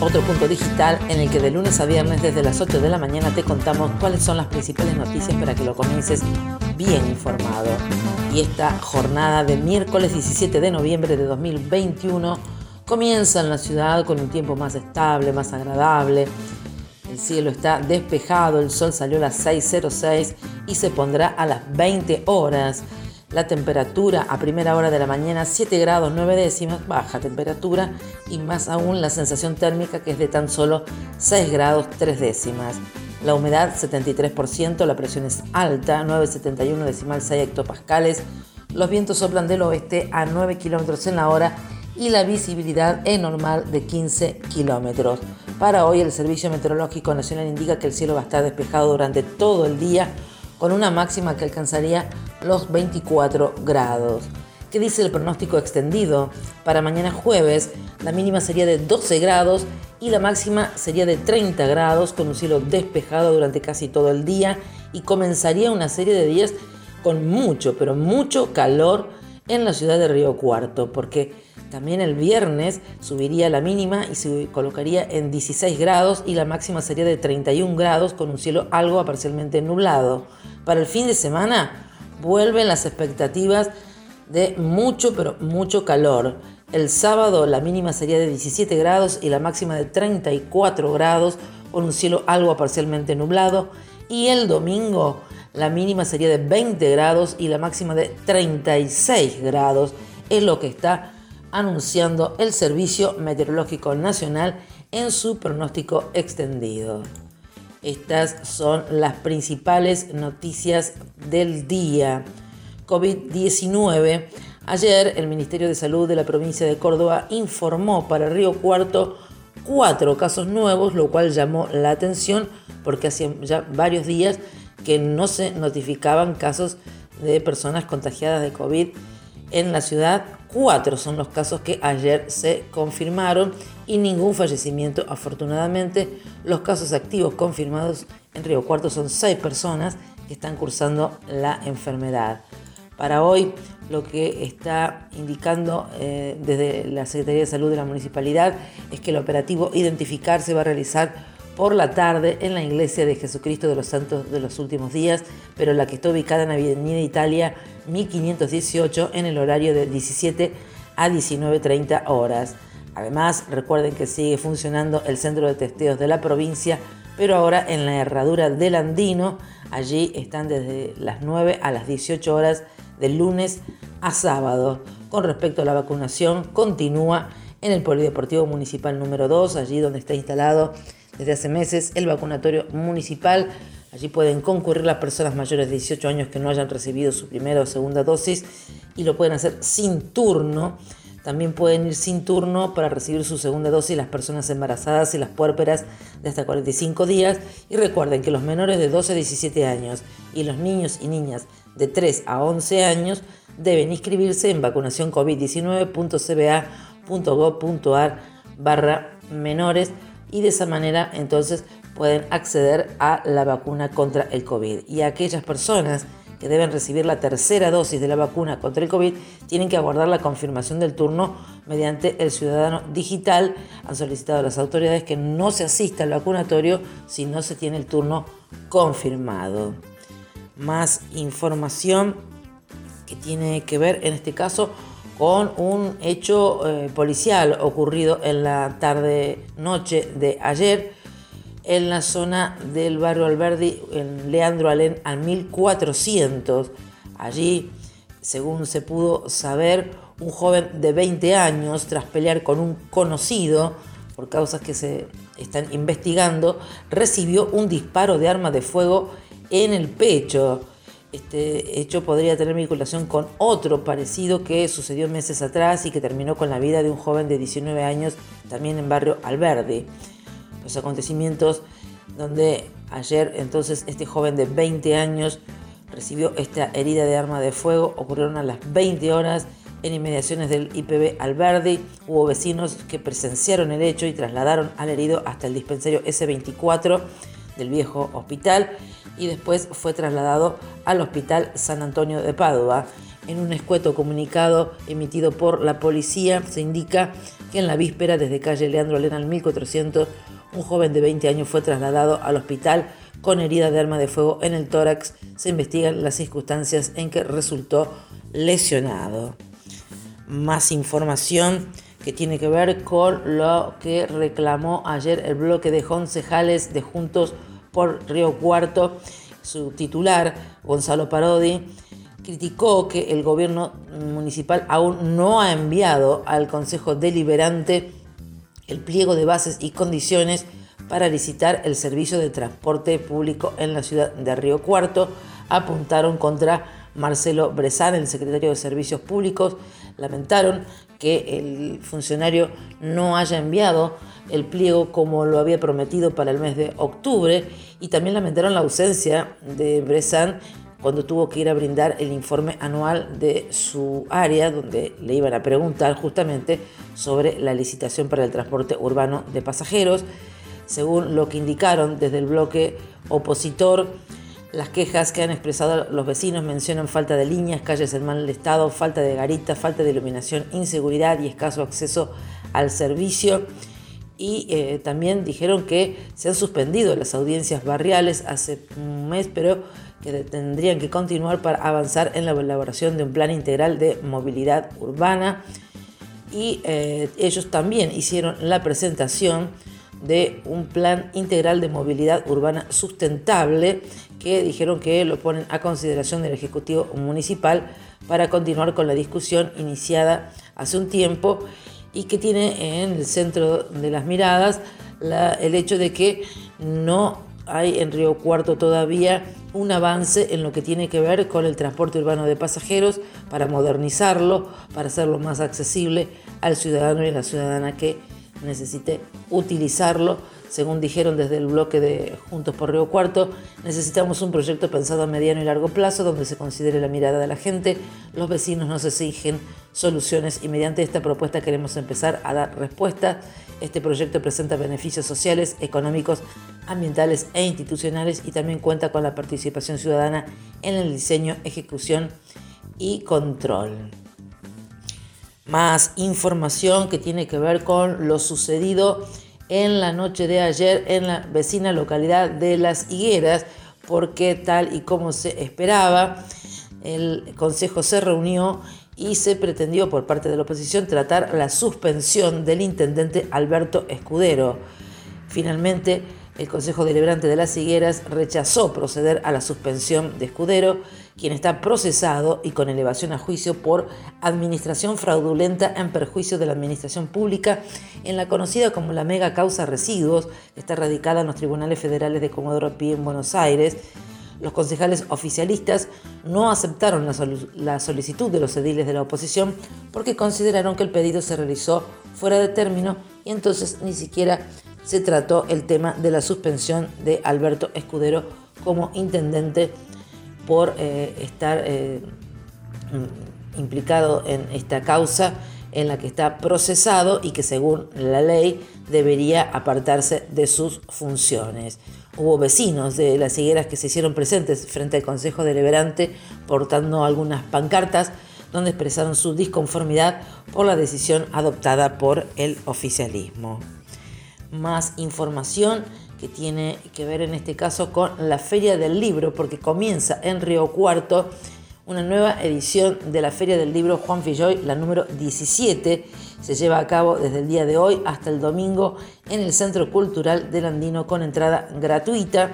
Otro Punto Digital en el que de lunes a viernes desde las 8 de la mañana te contamos cuáles son las principales noticias para que lo comiences bien informado. Y esta jornada de miércoles 17 de noviembre de 2021 comienza en la ciudad con un tiempo más estable, más agradable. El cielo está despejado, el sol salió a las 6.06 y se pondrá a las 20 horas. La temperatura a primera hora de la mañana 7 grados 9 décimas, baja temperatura y más aún la sensación térmica que es de tan solo 6 grados 3 décimas. La humedad 73%, la presión es alta, 9,71 decimal 6 hectopascales. Los vientos soplan del oeste a 9 kilómetros en la hora y la visibilidad es normal de 15 kilómetros. Para hoy el Servicio Meteorológico Nacional indica que el cielo va a estar despejado durante todo el día con una máxima que alcanzaría los 24 grados. ¿Qué dice el pronóstico extendido? Para mañana jueves la mínima sería de 12 grados y la máxima sería de 30 grados con un cielo despejado durante casi todo el día y comenzaría una serie de días con mucho, pero mucho calor en la ciudad de Río Cuarto, porque también el viernes subiría la mínima y se colocaría en 16 grados y la máxima sería de 31 grados con un cielo algo parcialmente nublado. Para el fin de semana vuelven las expectativas de mucho, pero mucho calor. El sábado la mínima sería de 17 grados y la máxima de 34 grados con un cielo algo parcialmente nublado. Y el domingo la mínima sería de 20 grados y la máxima de 36 grados. Es lo que está anunciando el Servicio Meteorológico Nacional en su pronóstico extendido. Estas son las principales noticias del día. COVID-19. Ayer el Ministerio de Salud de la provincia de Córdoba informó para Río Cuarto cuatro casos nuevos, lo cual llamó la atención porque hacía ya varios días que no se notificaban casos de personas contagiadas de COVID en la ciudad. Cuatro son los casos que ayer se confirmaron y ningún fallecimiento. Afortunadamente, los casos activos confirmados en Río Cuarto son seis personas que están cursando la enfermedad. Para hoy, lo que está indicando eh, desde la Secretaría de Salud de la Municipalidad es que el operativo Identificar se va a realizar por la tarde en la Iglesia de Jesucristo de los Santos de los Últimos Días, pero la que está ubicada en Avenida Italia 1518 en el horario de 17 a 19.30 horas. Además, recuerden que sigue funcionando el centro de testeos de la provincia, pero ahora en la herradura del Andino. Allí están desde las 9 a las 18 horas de lunes a sábado. Con respecto a la vacunación, continúa en el Polideportivo Municipal número 2, allí donde está instalado desde hace meses el vacunatorio municipal. Allí pueden concurrir las personas mayores de 18 años que no hayan recibido su primera o segunda dosis y lo pueden hacer sin turno. También pueden ir sin turno para recibir su segunda dosis las personas embarazadas y las puérperas de hasta 45 días. Y recuerden que los menores de 12 a 17 años y los niños y niñas de 3 a 11 años deben inscribirse en vacunacioncovid19.cba.gov.ar barra menores y de esa manera entonces pueden acceder a la vacuna contra el COVID. Y aquellas personas que deben recibir la tercera dosis de la vacuna contra el COVID tienen que aguardar la confirmación del turno mediante el ciudadano digital. Han solicitado a las autoridades que no se asista al vacunatorio si no se tiene el turno confirmado. Más información que tiene que ver en este caso con un hecho eh, policial ocurrido en la tarde-noche de ayer en la zona del barrio Alberdi, en Leandro Alén, al 1400. Allí, según se pudo saber, un joven de 20 años, tras pelear con un conocido, por causas que se están investigando, recibió un disparo de arma de fuego en el pecho. Este hecho podría tener vinculación con otro parecido que sucedió meses atrás y que terminó con la vida de un joven de 19 años también en barrio Alberdi. Los acontecimientos donde ayer entonces este joven de 20 años recibió esta herida de arma de fuego ocurrieron a las 20 horas en inmediaciones del IPB Alberdi. Hubo vecinos que presenciaron el hecho y trasladaron al herido hasta el dispensario S24 del viejo hospital y después fue trasladado al Hospital San Antonio de Padua. En un escueto comunicado emitido por la policía se indica que en la víspera desde calle Leandro Lena al 1400 un joven de 20 años fue trasladado al hospital con herida de arma de fuego en el tórax. Se investigan las circunstancias en que resultó lesionado. Más información que tiene que ver con lo que reclamó ayer el bloque de concejales de Juntos por Río Cuarto. Su titular, Gonzalo Parodi, criticó que el gobierno municipal aún no ha enviado al Consejo Deliberante el pliego de bases y condiciones para licitar el servicio de transporte público en la ciudad de Río Cuarto. Apuntaron contra Marcelo Bresán, el secretario de Servicios Públicos. Lamentaron que el funcionario no haya enviado el pliego como lo había prometido para el mes de octubre y también lamentaron la ausencia de Bresán cuando tuvo que ir a brindar el informe anual de su área, donde le iban a preguntar justamente sobre la licitación para el transporte urbano de pasajeros. Según lo que indicaron desde el bloque opositor, las quejas que han expresado los vecinos mencionan falta de líneas, calles en mal estado, falta de garitas, falta de iluminación, inseguridad y escaso acceso al servicio. Y eh, también dijeron que se han suspendido las audiencias barriales hace un mes, pero que tendrían que continuar para avanzar en la elaboración de un plan integral de movilidad urbana. Y eh, ellos también hicieron la presentación de un plan integral de movilidad urbana sustentable que dijeron que lo ponen a consideración del Ejecutivo Municipal para continuar con la discusión iniciada hace un tiempo y que tiene en el centro de las miradas el hecho de que no hay en Río Cuarto todavía un avance en lo que tiene que ver con el transporte urbano de pasajeros para modernizarlo, para hacerlo más accesible al ciudadano y a la ciudadana que necesite utilizarlo. Según dijeron desde el bloque de Juntos por Río Cuarto, necesitamos un proyecto pensado a mediano y largo plazo donde se considere la mirada de la gente. Los vecinos nos exigen soluciones y mediante esta propuesta queremos empezar a dar respuestas. Este proyecto presenta beneficios sociales, económicos, ambientales e institucionales y también cuenta con la participación ciudadana en el diseño, ejecución y control más información que tiene que ver con lo sucedido en la noche de ayer en la vecina localidad de Las Higueras, porque tal y como se esperaba, el Consejo se reunió y se pretendió por parte de la oposición tratar la suspensión del intendente Alberto Escudero. Finalmente, el Consejo Deliberante de las Higueras rechazó proceder a la suspensión de Escudero, quien está procesado y con elevación a juicio por administración fraudulenta en perjuicio de la administración pública en la conocida como la mega causa residuos, que está radicada en los tribunales federales de Comodoro Pi en Buenos Aires. Los concejales oficialistas no aceptaron la, solicitud de los ediles de la oposición porque consideraron que el pedido se realizó fuera de término y entonces ni siquiera se trató el tema de la suspensión de Alberto Escudero como intendente por eh, estar eh, implicado en esta causa en la que está procesado y que según la ley debería apartarse de sus funciones. Hubo vecinos de las higueras que se hicieron presentes frente al Consejo Deliberante portando algunas pancartas donde expresaron su disconformidad por la decisión adoptada por el oficialismo más información que tiene que ver en este caso con la Feria del Libro, porque comienza en Río Cuarto una nueva edición de la Feria del Libro Juan Filloy, la número 17. Se lleva a cabo desde el día de hoy hasta el domingo en el Centro Cultural del Andino con entrada gratuita.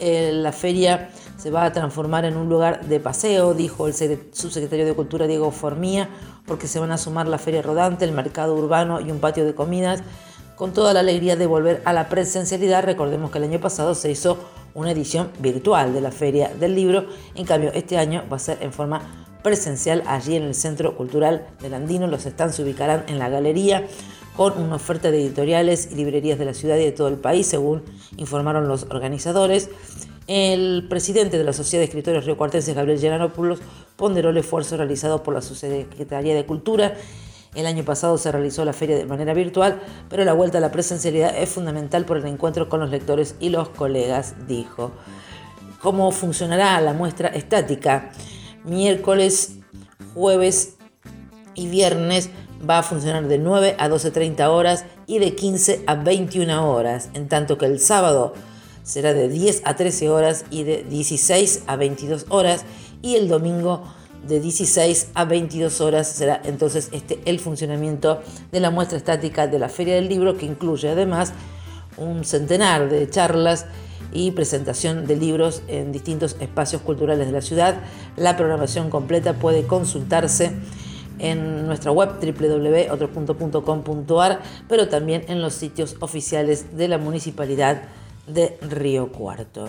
Eh, la feria se va a transformar en un lugar de paseo, dijo el subsecretario de Cultura Diego Formía, porque se van a sumar la feria rodante, el mercado urbano y un patio de comidas con toda la alegría de volver a la presencialidad. Recordemos que el año pasado se hizo una edición virtual de la Feria del Libro, en cambio este año va a ser en forma presencial allí en el Centro Cultural del Andino. Los stands se ubicarán en la galería con una oferta de editoriales y librerías de la ciudad y de todo el país, según informaron los organizadores. El presidente de la Sociedad de Escritores Río Cuartenses, Gabriel Llanopoulos, ponderó el esfuerzo realizado por la Secretaría de Cultura. El año pasado se realizó la feria de manera virtual, pero la vuelta a la presencialidad es fundamental por el encuentro con los lectores y los colegas, dijo. ¿Cómo funcionará la muestra estática? Miércoles, jueves y viernes va a funcionar de 9 a 12.30 horas y de 15 a 21 horas, en tanto que el sábado será de 10 a 13 horas y de 16 a 22 horas y el domingo de 16 a 22 horas será entonces este el funcionamiento de la muestra estática de la Feria del Libro que incluye además un centenar de charlas y presentación de libros en distintos espacios culturales de la ciudad. La programación completa puede consultarse en nuestra web www.otro.com.ar, pero también en los sitios oficiales de la Municipalidad de Río Cuarto.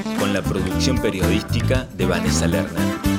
la producción periodística de Vanessa Lerner.